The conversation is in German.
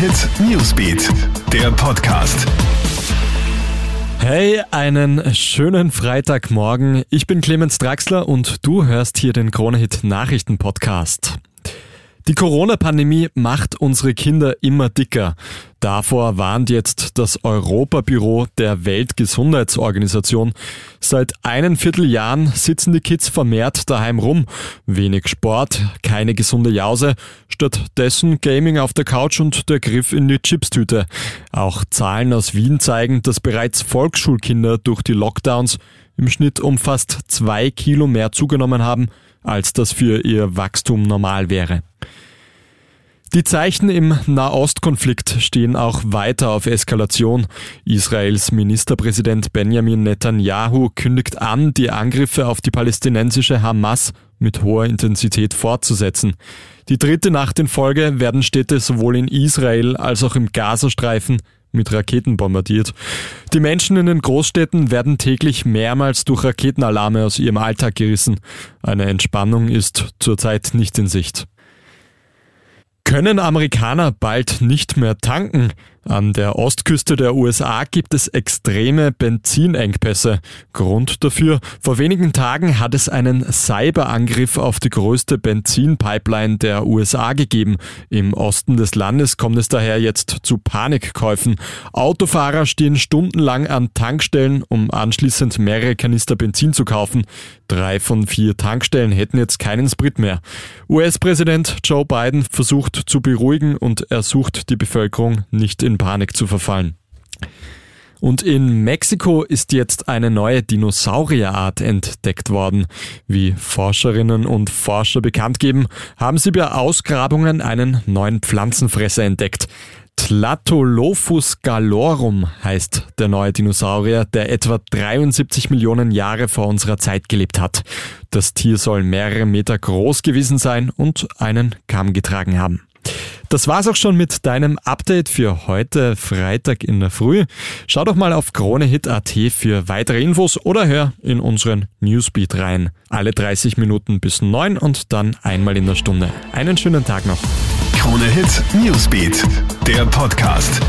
Hit Newsbeat, der Podcast. Hey, einen schönen Freitagmorgen. Ich bin Clemens Draxler und du hörst hier den Kronehit Nachrichten Podcast. Die Corona-Pandemie macht unsere Kinder immer dicker. Davor warnt jetzt das Europabüro der Weltgesundheitsorganisation. Seit einen Vierteljahren sitzen die Kids vermehrt daheim rum. Wenig Sport, keine gesunde Jause, stattdessen Gaming auf der Couch und der Griff in die Chipstüte. Auch Zahlen aus Wien zeigen, dass bereits Volksschulkinder durch die Lockdowns im Schnitt um fast zwei Kilo mehr zugenommen haben, als das für ihr Wachstum normal wäre. Die Zeichen im Nahostkonflikt stehen auch weiter auf Eskalation. Israels Ministerpräsident Benjamin Netanyahu kündigt an, die Angriffe auf die palästinensische Hamas mit hoher Intensität fortzusetzen. Die dritte Nacht in Folge werden Städte sowohl in Israel als auch im Gazastreifen mit Raketen bombardiert. Die Menschen in den Großstädten werden täglich mehrmals durch Raketenalarme aus ihrem Alltag gerissen. Eine Entspannung ist zurzeit nicht in Sicht. Können Amerikaner bald nicht mehr tanken? An der Ostküste der USA gibt es extreme Benzinengpässe. Grund dafür, vor wenigen Tagen hat es einen Cyberangriff auf die größte Benzinpipeline der USA gegeben. Im Osten des Landes kommt es daher jetzt zu Panikkäufen. Autofahrer stehen stundenlang an Tankstellen, um anschließend mehrere Kanister Benzin zu kaufen. Drei von vier Tankstellen hätten jetzt keinen Sprit mehr. US-Präsident Joe Biden versucht zu beruhigen und er sucht die Bevölkerung nicht in Panik zu verfallen. Und in Mexiko ist jetzt eine neue Dinosaurierart entdeckt worden. Wie Forscherinnen und Forscher bekannt geben, haben sie bei Ausgrabungen einen neuen Pflanzenfresser entdeckt. Tlatolophus galorum heißt der neue Dinosaurier, der etwa 73 Millionen Jahre vor unserer Zeit gelebt hat. Das Tier soll mehrere Meter groß gewesen sein und einen Kamm getragen haben. Das war's auch schon mit deinem Update für heute Freitag in der Früh. Schau doch mal auf KroneHit.at für weitere Infos oder hör in unseren Newsbeat rein. Alle 30 Minuten bis 9 und dann einmal in der Stunde. Einen schönen Tag noch. KroneHit Newsbeat, der Podcast.